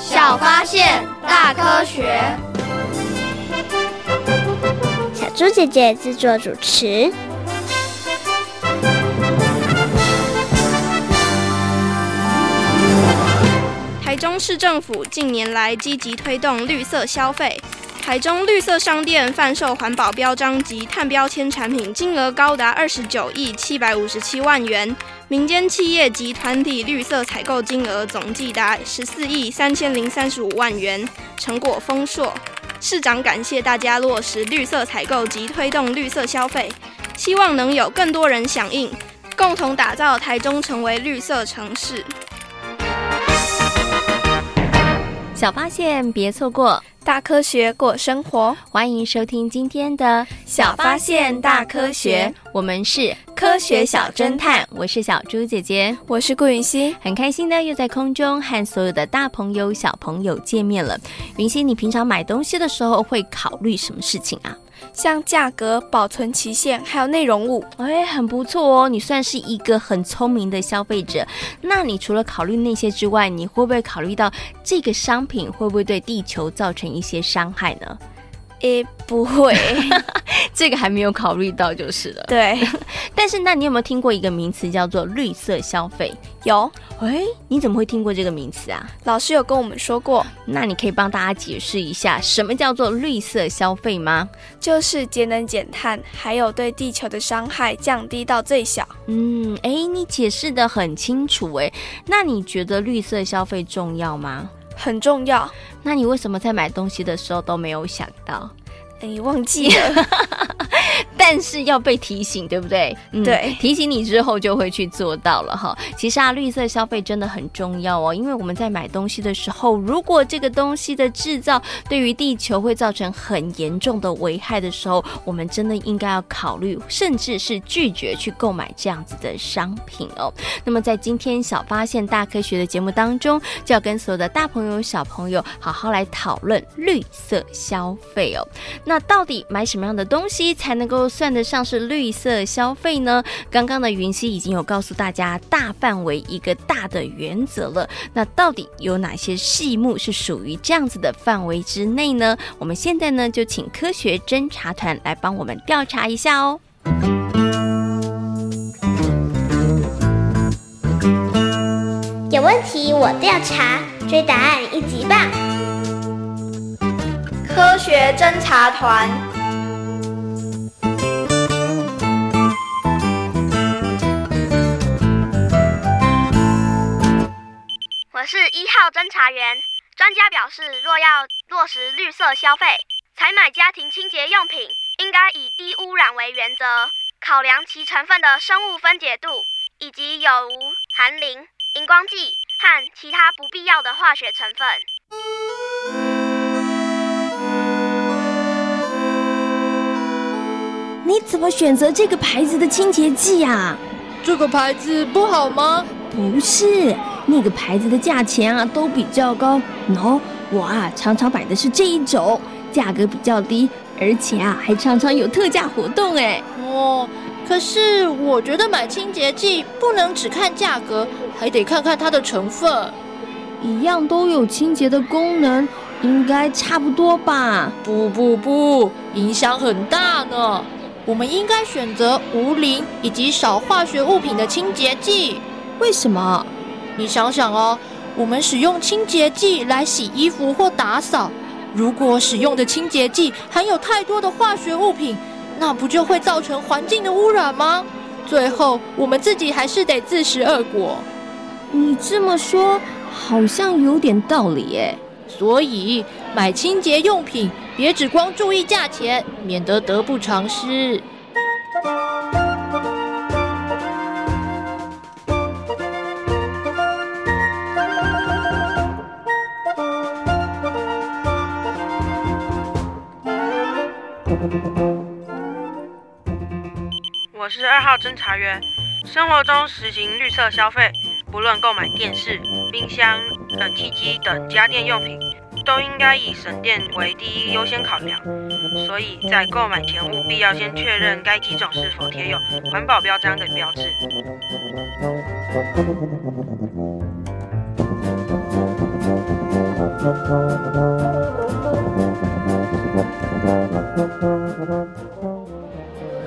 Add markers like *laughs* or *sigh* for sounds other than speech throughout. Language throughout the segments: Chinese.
小发现，大科学。小猪姐姐制作主持。台中市政府近年来积极推动绿色消费。台中绿色商店贩售环保标章及碳标签产品金额高达二十九亿七百五十七万元，民间企业及团体绿色采购金额总计达十四亿三千零三十五万元，成果丰硕。市长感谢大家落实绿色采购及推动绿色消费，希望能有更多人响应，共同打造台中成为绿色城市。小发现，别错过。大科学过生活，欢迎收听今天的小发现大科学。我们是科学小侦探，我是小猪姐姐，我是顾云熙，很开心呢，又在空中和所有的大朋友小朋友见面了。云熙，你平常买东西的时候会考虑什么事情啊？像价格、保存期限，还有内容物，哎，很不错哦。你算是一个很聪明的消费者。那你除了考虑那些之外，你会不会考虑到这个商品会不会对地球造成一些伤害呢？诶，不会，*laughs* 这个还没有考虑到就是了。对，*laughs* 但是那你有没有听过一个名词叫做绿色消费？有。诶，你怎么会听过这个名词啊？老师有跟我们说过。那你可以帮大家解释一下什么叫做绿色消费吗？就是节能减碳，还有对地球的伤害降低到最小。嗯，诶，你解释的很清楚诶。那你觉得绿色消费重要吗？很重要。那你为什么在买东西的时候都没有想到？你忘记了。*laughs* 但是要被提醒，对不对？嗯，对，提醒你之后就会去做到了哈。其实啊，绿色消费真的很重要哦，因为我们在买东西的时候，如果这个东西的制造对于地球会造成很严重的危害的时候，我们真的应该要考虑，甚至是拒绝去购买这样子的商品哦。那么在今天小发现大科学的节目当中，就要跟所有的大朋友小朋友好好来讨论绿色消费哦。那到底买什么样的东西才能够算得上是绿色消费呢？刚刚的云熙已经有告诉大家大范围一个大的原则了。那到底有哪些细目是属于这样子的范围之内呢？我们现在呢就请科学侦查团来帮我们调查一下哦。有问题我调查，追答案一级棒。科学侦查团。我是一号侦查员。专家表示，若要落实绿色消费，采买家庭清洁用品应该以低污染为原则，考量其成分的生物分解度，以及有无含磷、荧光剂和其他不必要的化学成分。你怎么选择这个牌子的清洁剂呀？这个牌子不好吗？不是。那个牌子的价钱啊都比较高，no，我啊常常买的是这一种，价格比较低，而且啊还常常有特价活动哎。哦，可是我觉得买清洁剂不能只看价格，还得看看它的成分。一样都有清洁的功能，应该差不多吧？不不不，影响很大呢。我们应该选择无磷以及少化学物品的清洁剂。为什么？你想想哦，我们使用清洁剂来洗衣服或打扫，如果使用的清洁剂含有太多的化学物品，那不就会造成环境的污染吗？最后我们自己还是得自食恶果。你这么说好像有点道理耶。所以买清洁用品别只光注意价钱，免得得不偿失。我是二号侦查员。生活中实行绿色消费，不论购买电视、冰箱、冷气机等家电用品，都应该以省电为第一优先考量。所以在购买前务必要先确认该机种是否贴有环保标章的标志。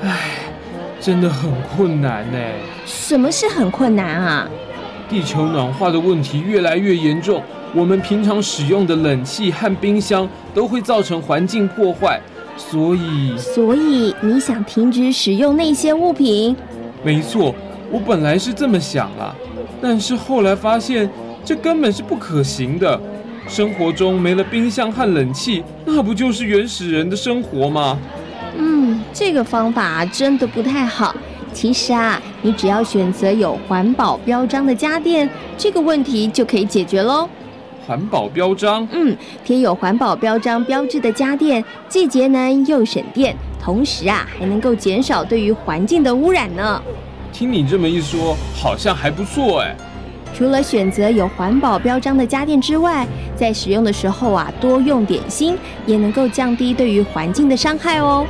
唉，真的很困难呢。什么是很困难啊？地球暖化的问题越来越严重，我们平常使用的冷气和冰箱都会造成环境破坏，所以……所以你想停止使用那些物品？没错，我本来是这么想啊，但是后来发现这根本是不可行的。生活中没了冰箱和冷气，那不就是原始人的生活吗？嗯，这个方法真的不太好。其实啊，你只要选择有环保标章的家电，这个问题就可以解决喽。环保标章？嗯，贴有环保标章标志的家电，既节能又省电，同时啊，还能够减少对于环境的污染呢。听你这么一说，好像还不错哎。除了选择有环保标章的家电之外，在使用的时候啊，多用点心，也能够降低对于环境的伤害哦。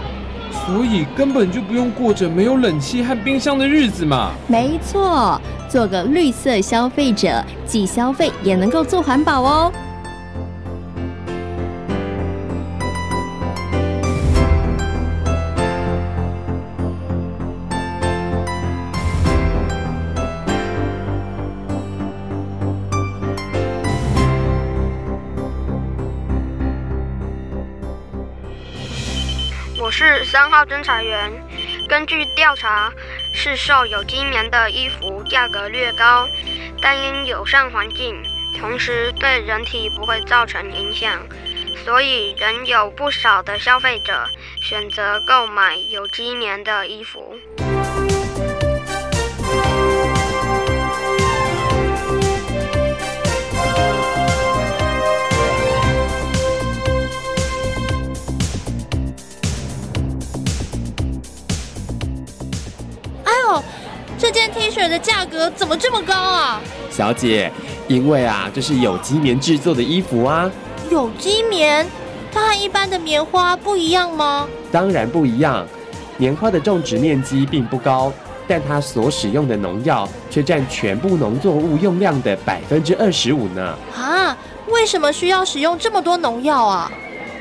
所以根本就不用过着没有冷气和冰箱的日子嘛。没错，做个绿色消费者，既消费也能够做环保哦。是三号侦查员。根据调查，市售有机棉的衣服价格略高，但因友善环境，同时对人体不会造成影响，所以仍有不少的消费者选择购买有机棉的衣服。怎么这么高啊？小姐，因为啊，这是有机棉制作的衣服啊。有机棉，它和一般的棉花不一样吗？当然不一样。棉花的种植面积并不高，但它所使用的农药却占全部农作物用量的百分之二十五呢。啊，为什么需要使用这么多农药啊？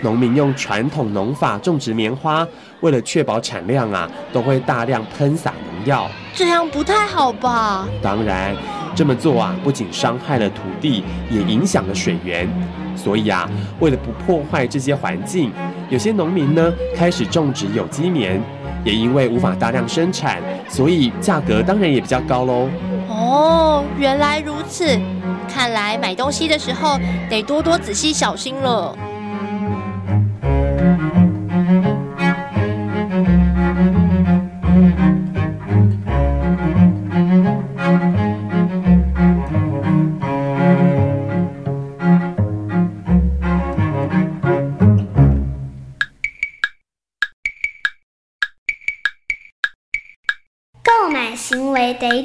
农民用传统农法种植棉花，为了确保产量啊，都会大量喷洒农药。这样不太好吧？当然，这么做啊，不仅伤害了土地，也影响了水源。所以啊，为了不破坏这些环境，有些农民呢开始种植有机棉。也因为无法大量生产，所以价格当然也比较高喽。哦，原来如此。看来买东西的时候得多多仔细小心了。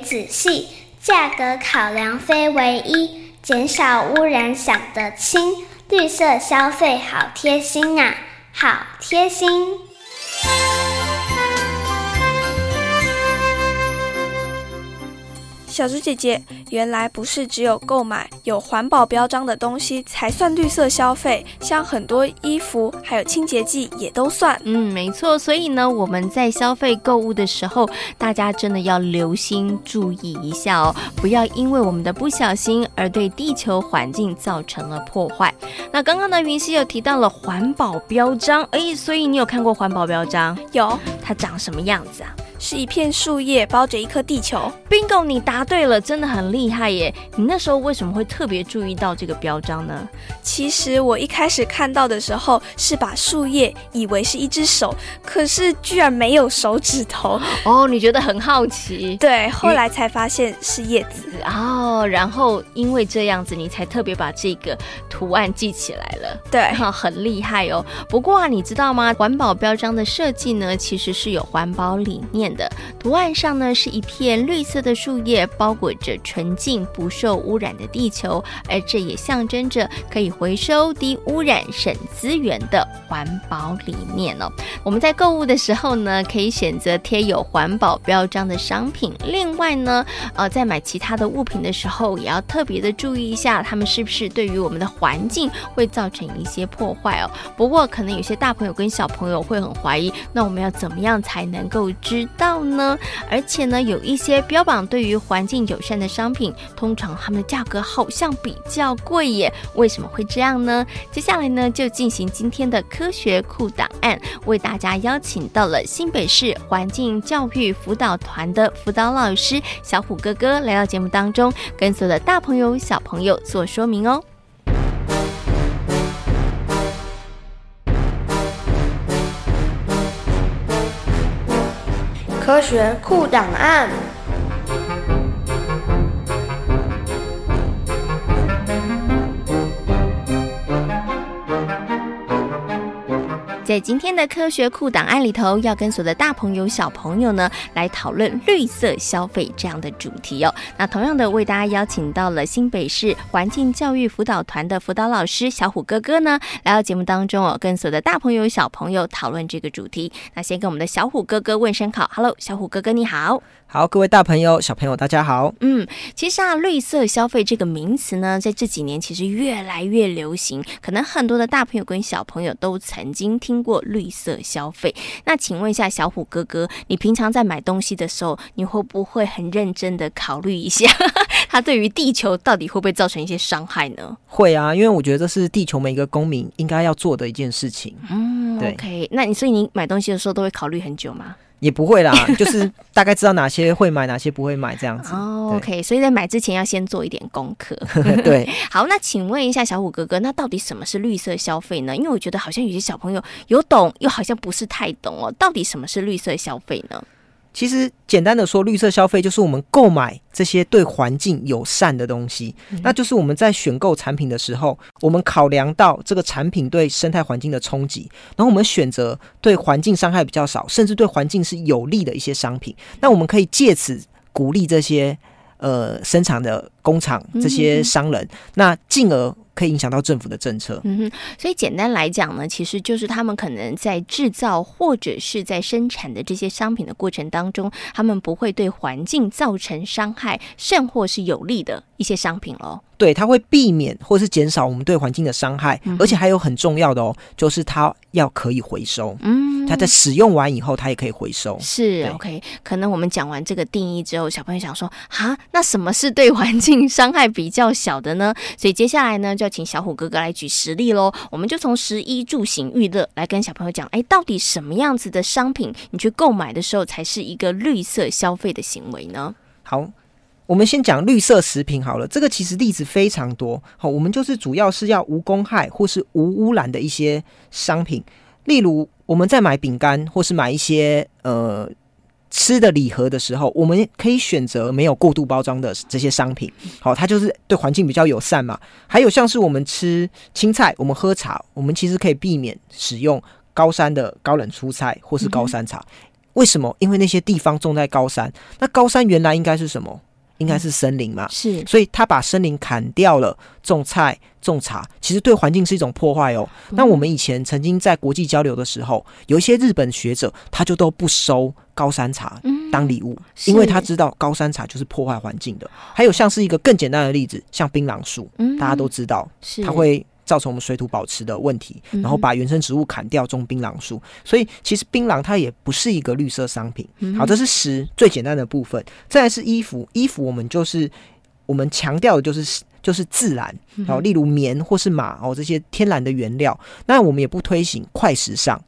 仔细，价格考量非唯一，减少污染想得清，绿色消费好贴心啊，好贴心。小猪姐姐，原来不是只有购买有环保标章的东西才算绿色消费，像很多衣服还有清洁剂也都算。嗯，没错。所以呢，我们在消费购物的时候，大家真的要留心注意一下哦，不要因为我们的不小心而对地球环境造成了破坏。那刚刚呢，云溪有提到了环保标章，哎，所以你有看过环保标章？有，它长什么样子啊？是一片树叶包着一颗地球。Bingo，你答对了，真的很厉害耶！你那时候为什么会特别注意到这个标章呢？其实我一开始看到的时候是把树叶以为是一只手，可是居然没有手指头。哦，你觉得很好奇？对，后来才发现是叶子。哦，然后因为这样子，你才特别把这个图案记起来了。对，*laughs* 很厉害哦。不过啊，你知道吗？环保标章的设计呢，其实是有环保理念。的，图案上呢是一片绿色的树叶，包裹着纯净不受污染的地球，而这也象征着可以回收、低污染、省资源的环保理念哦。我们在购物的时候呢，可以选择贴有环保标章的商品。另外呢，呃，在买其他的物品的时候，也要特别的注意一下，他们是不是对于我们的环境会造成一些破坏哦。不过，可能有些大朋友跟小朋友会很怀疑，那我们要怎么样才能够知到呢？而且呢，有一些标榜对于环境友善的商品，通常他们的价格好像比较贵耶。为什么会这样呢？接下来呢，就进行今天的科学库档案，为大家邀请到了新北市环境教育辅导团的辅导老师小虎哥哥来到节目当中，跟所有的大朋友小朋友做说明哦。科学库档案。在今天的科学库档案里头，要跟所有的大朋友、小朋友呢来讨论绿色消费这样的主题哦。那同样的，为大家邀请到了新北市环境教育辅导团的辅导老师小虎哥哥呢，来到节目当中哦，跟所有的大朋友、小朋友讨论这个主题。那先跟我们的小虎哥哥问声好，Hello，小虎哥哥你好。好，各位大朋友、小朋友，大家好。嗯，其实啊，绿色消费这个名词呢，在这几年其实越来越流行，可能很多的大朋友跟小朋友都曾经听过绿色消费。那请问一下，小虎哥哥，你平常在买东西的时候，你会不会很认真的考虑一下，*laughs* 它对于地球到底会不会造成一些伤害呢？会啊，因为我觉得这是地球每一个公民应该要做的一件事情。嗯，对，OK，那你所以你买东西的时候都会考虑很久吗？也不会啦，*laughs* 就是大概知道哪些会买，哪些不会买这样子。哦，OK，所以在买之前要先做一点功课。*laughs* *laughs* 对，好，那请问一下小虎哥哥，那到底什么是绿色消费呢？因为我觉得好像有些小朋友有懂，又好像不是太懂哦。到底什么是绿色消费呢？其实简单的说，绿色消费就是我们购买这些对环境友善的东西，嗯。那就是我们在选购产品的时候，我们考量到这个产品对生态环境的冲击，然后我们选择对环境伤害比较少，甚至对环境是有利的一些商品。那我们可以借此鼓励这些呃生产的工厂、这些商人，嗯、那进而。可以影响到政府的政策。嗯哼，所以简单来讲呢，其实就是他们可能在制造或者是在生产的这些商品的过程当中，他们不会对环境造成伤害，甚或是有利的一些商品喽。对，它会避免或是减少我们对环境的伤害，嗯，而且还有很重要的哦，就是它要可以回收。嗯，它在使用完以后，它也可以回收。是 OK。可能我们讲完这个定义之后，小朋友想说啊，那什么是对环境伤害比较小的呢？所以接下来呢，就要请小虎哥哥来举实例喽。我们就从食衣住行娱乐来跟小朋友讲，哎，到底什么样子的商品你去购买的时候才是一个绿色消费的行为呢？好。我们先讲绿色食品好了，这个其实例子非常多。好，我们就是主要是要无公害或是无污染的一些商品，例如我们在买饼干或是买一些呃吃的礼盒的时候，我们可以选择没有过度包装的这些商品。好，它就是对环境比较友善嘛。还有像是我们吃青菜，我们喝茶，我们其实可以避免使用高山的高冷蔬菜或是高山茶。嗯。为什么？因为那些地方种在高山，那高山原来应该是什么？应该是森林嘛，是，所以他把森林砍掉了，种菜种茶，其实对环境是一种破坏哦。那我们以前曾经在国际交流的时候，有一些日本学者，他就都不收高山茶当礼物，因为他知道高山茶就是破坏环境的。还有像是一个更简单的例子，像槟榔树，大家都知道，它会。造成我们水土保持的问题，然后把原生植物砍掉，种槟榔树，所以其实槟榔它也不是一个绿色商品。好，这是食最简单的部分。再来是衣服，衣服我们就是我们强调的就是就是自然，好，例如棉或是马哦这些天然的原料。那我们也不推行快时尚，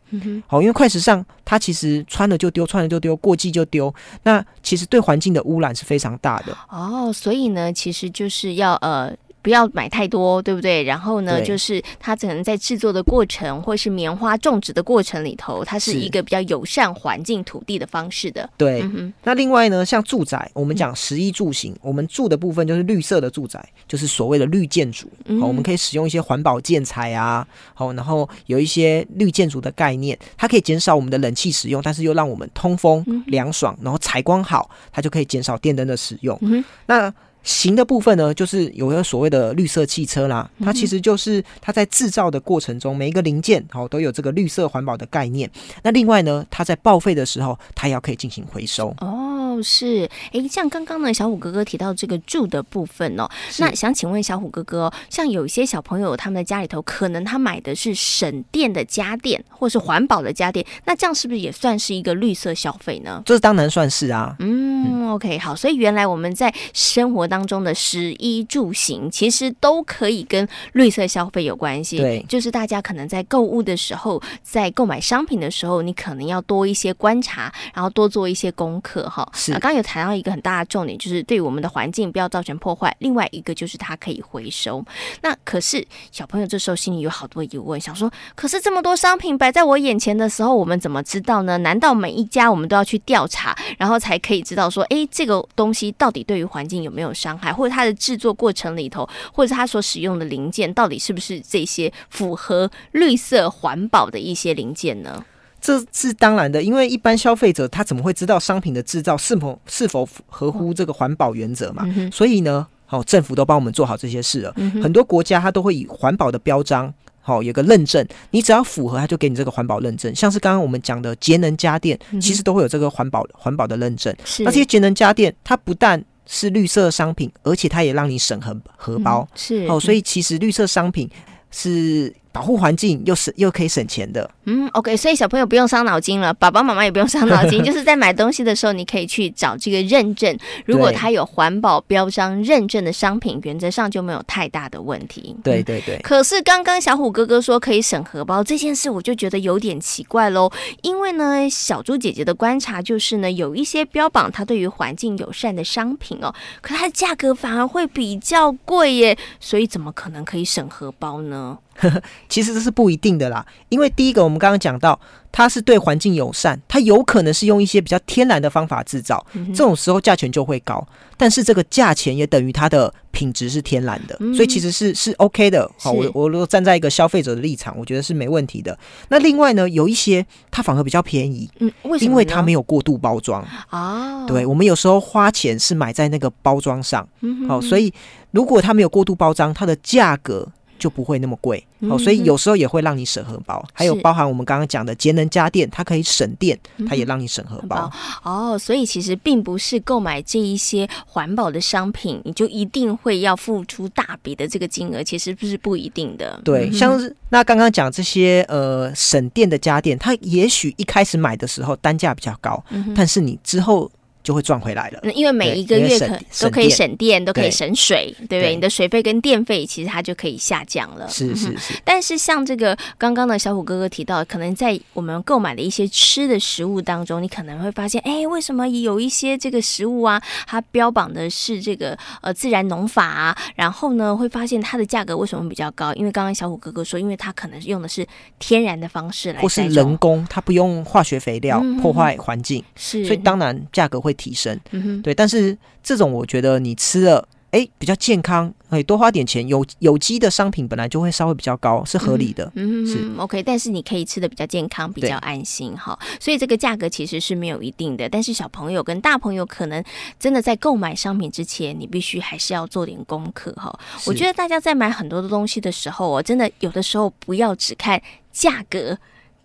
好，因为快时尚它其实穿了就丢，穿了就丢，过季就丢，那其实对环境的污染是非常大的。哦，所以呢，其实就是要呃。不要买太多，对不对？然后呢，就是它可能在制作的过程，或是棉花种植的过程里头，它是一个比较友善环境、土地的方式的。对，嗯、那另外呢，像住宅，我们讲十一住行，嗯、我们住的部分就是绿色的住宅，就是所谓的绿建筑。嗯、好，我们可以使用一些环保建材啊，好，然后有一些绿建筑的概念，它可以减少我们的冷气使用，但是又让我们通风凉爽，然后采光好，它就可以减少电灯的使用。嗯、那行的部分呢，就是有一个所谓的绿色汽车啦，它其实就是它在制造的过程中，每一个零件好都有这个绿色环保的概念。那另外呢，它在报废的时候，它也要可以进行回收。哦，是，哎，像刚刚呢，小虎哥哥提到这个住的部分哦，那想请问小虎哥哥，像有一些小朋友他们的家里头，可能他买的是省电的家电，或是环保的家电，那这样是不是也算是一个绿色消费呢？这当然算是啊。嗯，OK，好，所以原来我们在生活当当中的食衣住行，其实都可以跟绿色消费有关系。对，就是大家可能在购物的时候，在购买商品的时候，你可能要多一些观察，然后多做一些功课。哈，是。刚刚有谈到一个很大的重点，就是对我们的环境不要造成破坏。另外一个就是它可以回收。那可是小朋友这时候心里有好多疑问，想说：可是这么多商品摆在我眼前的时候，我们怎么知道呢？难道每一家我们都要去调查，然后才可以知道说，哎，这个东西到底对于环境有没有伤？害，或者它的制作过程里头，或者它所使用的零件，到底是不是这些符合绿色环保的一些零件呢？这是当然的，因为一般消费者他怎么会知道商品的制造是否是否合乎这个环保原则嘛？嗯、所以呢，好、哦，政府都帮我们做好这些事了。嗯、很多国家它都会以环保的标章，好、哦，有个认证，你只要符合，它就给你这个环保认证。像是刚刚我们讲的节能家电，嗯、其实都会有这个环保环保的认证。那这些节能家电，它不但是绿色商品，而且它也让你省荷荷包。嗯、是哦，所以其实绿色商品是保护环境又省又可以省钱的。嗯，OK，所以小朋友不用伤脑筋了，爸爸妈妈也不用伤脑筋，*laughs* 就是在买东西的时候，你可以去找这个认证。如果它有环保标章认证的商品，原则上就没有太大的问题。对对对。可是刚刚小虎哥哥说可以省荷包这件事，我就觉得有点奇怪喽。因为呢，小猪姐姐的观察就是呢，有一些标榜它对于环境友善的商品哦，可它的价格反而会比较贵耶。所以怎么可能可以省荷包呢？*laughs* 其实这是不一定的啦，因为第一个我们刚刚讲到，它是对环境友善，它有可能是用一些比较天然的方法制造，这种时候价钱就会高。但是这个价钱也等于它的品质是天然的，所以其实是是 OK 的。好，我我如果站在一个消费者的立场，我觉得是没问题的。那另外呢，有一些它反而比较便宜，嗯，为什么？因为它没有过度包装啊。对，我们有时候花钱是买在那个包装上，好，所以如果它没有过度包装，它的价格。就不会那么贵，哦，所以有时候也会让你省荷包。还有包含我们刚刚讲的节能家电，它可以省电，它也让你省荷包。哦，所以其实并不是购买这一些环保的商品，你就一定会要付出大笔的这个金额，其实不是不一定的。对，像是那刚刚讲这些呃省电的家电，它也许一开始买的时候单价比较高，但是你之后。就会赚回来了，因为每一个月可都可以省电，都可以省水，对不对？你的水费跟电费其实它就可以下降了。是是是。但是像这个刚刚的小虎哥哥提到，可能在我们购买的一些吃的食物当中，你可能会发现，哎，为什么有一些这个食物啊，它标榜的是这个呃自然农法啊，然后呢会发现它的价格为什么比较高？因为刚刚小虎哥哥说，因为它可能用的是天然的方式来，或是人工，它不用化学肥料破坏环境，是，所以当然价格会提升，对，但是这种我觉得你吃了，哎，比较健康，可以多花点钱。有有机的商品本来就会稍微比较高，是合理的，嗯哼，是 OK。但是你可以吃的比较健康，比较安心哈。所以这个价格其实是没有一定的。但是小朋友跟大朋友可能真的在购买商品之前，你必须还是要做点功课哈。我觉得大家在买很多的东西的时候，哦真的有的时候不要只看价格。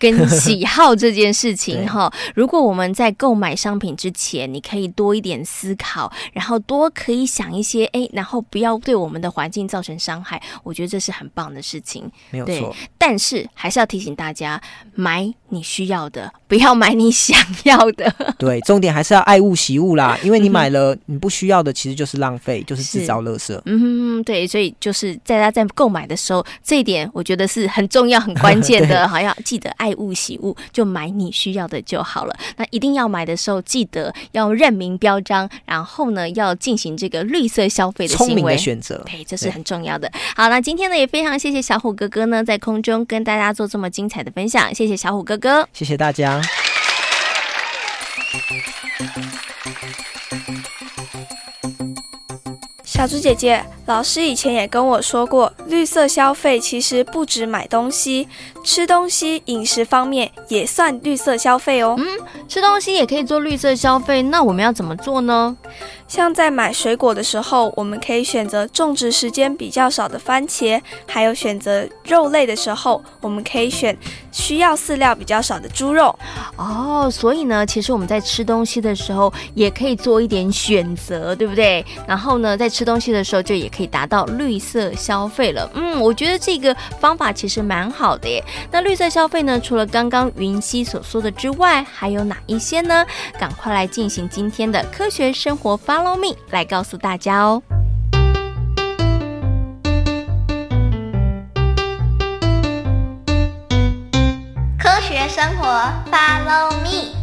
跟喜好这件事情 *laughs* 哈，如果我们在购买商品之前，你可以多一点思考，然后多可以想一些哎，然后不要对我们的环境造成伤害，我觉得这是很棒的事情。没有错，但是还是要提醒大家，买你需要的，不要买你想要的。*laughs* 对，重点还是要爱物惜物啦，因为你买了你不需要的，其实就是浪费，就是制造垃圾。嗯，对，所以就是在大家在购买的时候，这一点我觉得是很重要、很关 *laughs* 键的，好要记得爱。爱物喜物，就买你需要的就好了。那一定要买的时候，记得要认明标章，然后呢，要进行这个绿色消费的行为。聪明的选择，对，这是很重要的。好，那今天呢，也非常谢谢小虎哥哥呢，在空中跟大家做这么精彩的分享，谢谢小虎哥哥，谢谢大家。小猪姐姐，老师以前也跟我说过，绿色消费其实不止买东西，吃东西、饮食方面也算绿色消费哦。嗯，吃东西也可以做绿色消费，那我们要怎么做呢？像在买水果的时候，我们可以选择种植时间比较少的番茄；还有选择肉类的时候，我们可以选需要饲料比较少的猪肉。哦，所以呢，其实我们在吃东西的时候也可以做一点选择，对不对？然后呢，在吃东西的时候就也可以达到绿色消费了。嗯，我觉得这个方法其实蛮好的耶。那绿色消费呢，除了刚刚云溪所说的之外，还有哪一些呢？赶快来进行今天的科学生活发。Follow me 来告诉大家哦。科学生活，Follow me。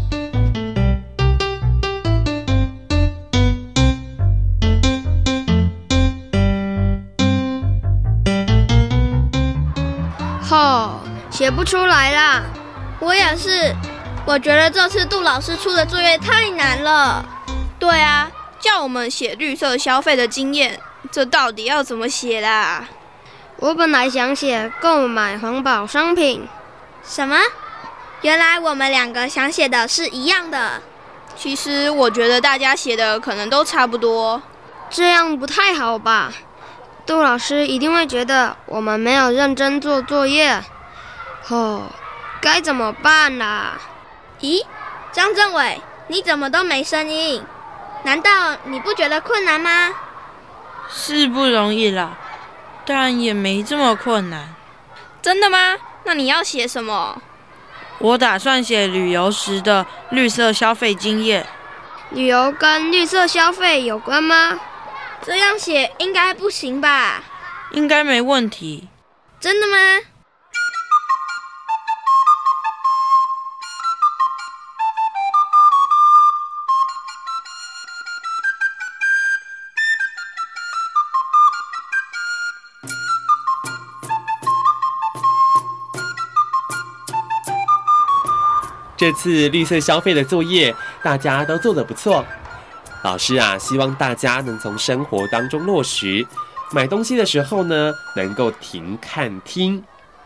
吼，写不出来啦！我也是，我觉得这次杜老师出的作业太难了。对啊。叫我们写绿色消费的经验，这到底要怎么写啦？我本来想写购买环保商品。什么？原来我们两个想写的是一样的。其实我觉得大家写的可能都差不多。这样不太好吧？杜老师一定会觉得我们没有认真做作业。哦，该怎么办啦？咦，张政委，你怎么都没声音？难道你不觉得困难吗？是不容易啦，但也没这么困难。真的吗？那你要写什么？我打算写旅游时的绿色消费经验。旅游跟绿色消费有关吗？这样写应该不行吧？应该没问题。真的吗？这次绿色消费的作业，大家都做得不错。老师啊，希望大家能从生活当中落实。买东西的时候呢，能够停看听，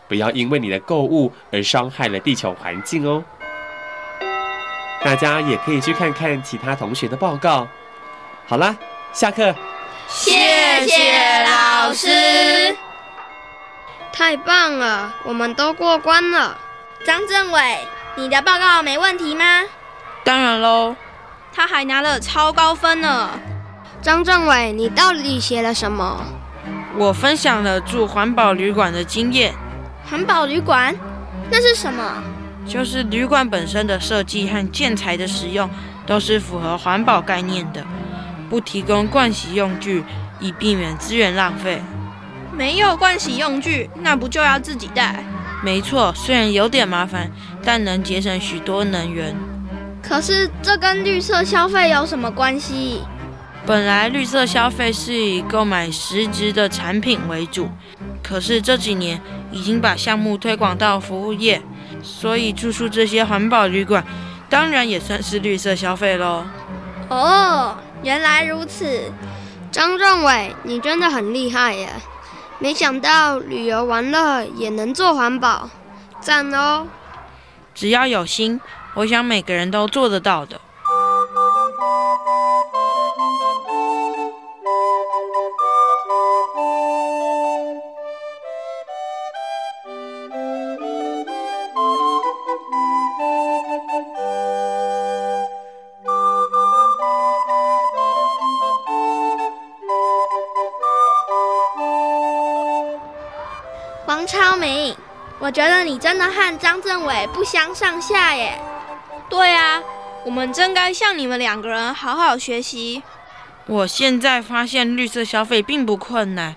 不要因为你的购物而伤害了地球环境哦。大家也可以去看看其他同学的报告。好啦，下课。谢谢老师。太棒了，我们都过关了。张政委。你的报告没问题吗？当然喽，他还拿了超高分呢。张政委，你到底写了什么？我分享了住环保旅馆的经验。环保旅馆？那是什么？就是旅馆本身的设计和建材的使用都是符合环保概念的，不提供盥洗用具，以避免资源浪费。没有盥洗用具，那不就要自己带？没错，虽然有点麻烦，但能节省许多能源。可是这跟绿色消费有什么关系？本来绿色消费是以购买实质的产品为主，可是这几年已经把项目推广到服务业，所以住宿这些环保旅馆，当然也算是绿色消费喽。哦，原来如此，张政委，你真的很厉害耶！没想到旅游玩乐也能做环保，赞哦！只要有心，我想每个人都做得到的。明，我觉得你真的和张政委不相上下耶。对啊，我们真该向你们两个人好好学习。我现在发现绿色消费并不困难，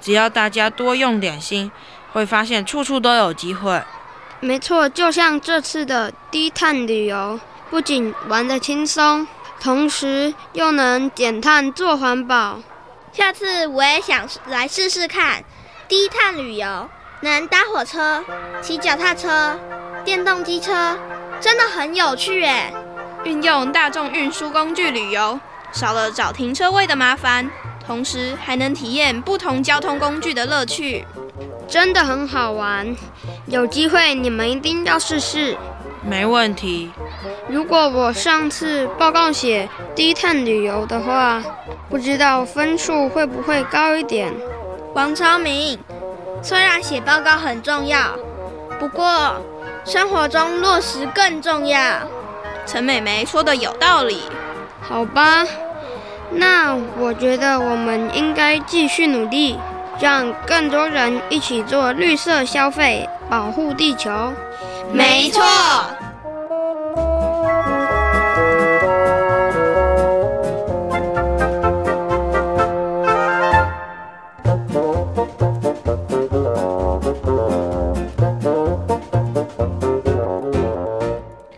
只要大家多用点心，会发现处处都有机会。没错，就像这次的低碳旅游，不仅玩得轻松，同时又能减碳做环保。下次我也想来试试看低碳旅游，能搭火车、骑脚踏车、电动机车，真的很有趣耶！运用大众运输工具旅游，少了找停车位的麻烦，同时还能体验不同交通工具的乐趣，真的很好玩。有机会你们一定要试试。没问题。如果我上次报告写低碳旅游的话，不知道分数会不会高一点？王超明，虽然写报告很重要，不过生活中落实更重要。陈美眉说的有道理，好吧，那我觉得我们应该继续努力，让更多人一起做绿色消费，保护地球。没错。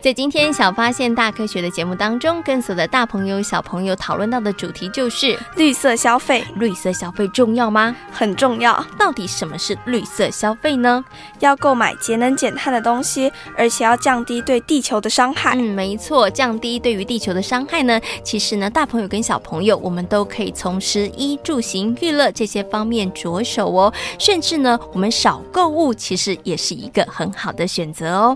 在今天小发现大科学的节目当中，跟所有的大朋友小朋友讨论到的主题就是绿色消费。绿色消费重要吗？很重要。到底什么是绿色消费呢？要购买节能减碳的东西，而且要降低对地球的伤害。嗯，没错，降低对于地球的伤害呢，其实呢，大朋友跟小朋友，我们都可以从食衣住行娱乐这些方面着手哦。甚至呢，我们少购物，其实也是一个很好的选择哦。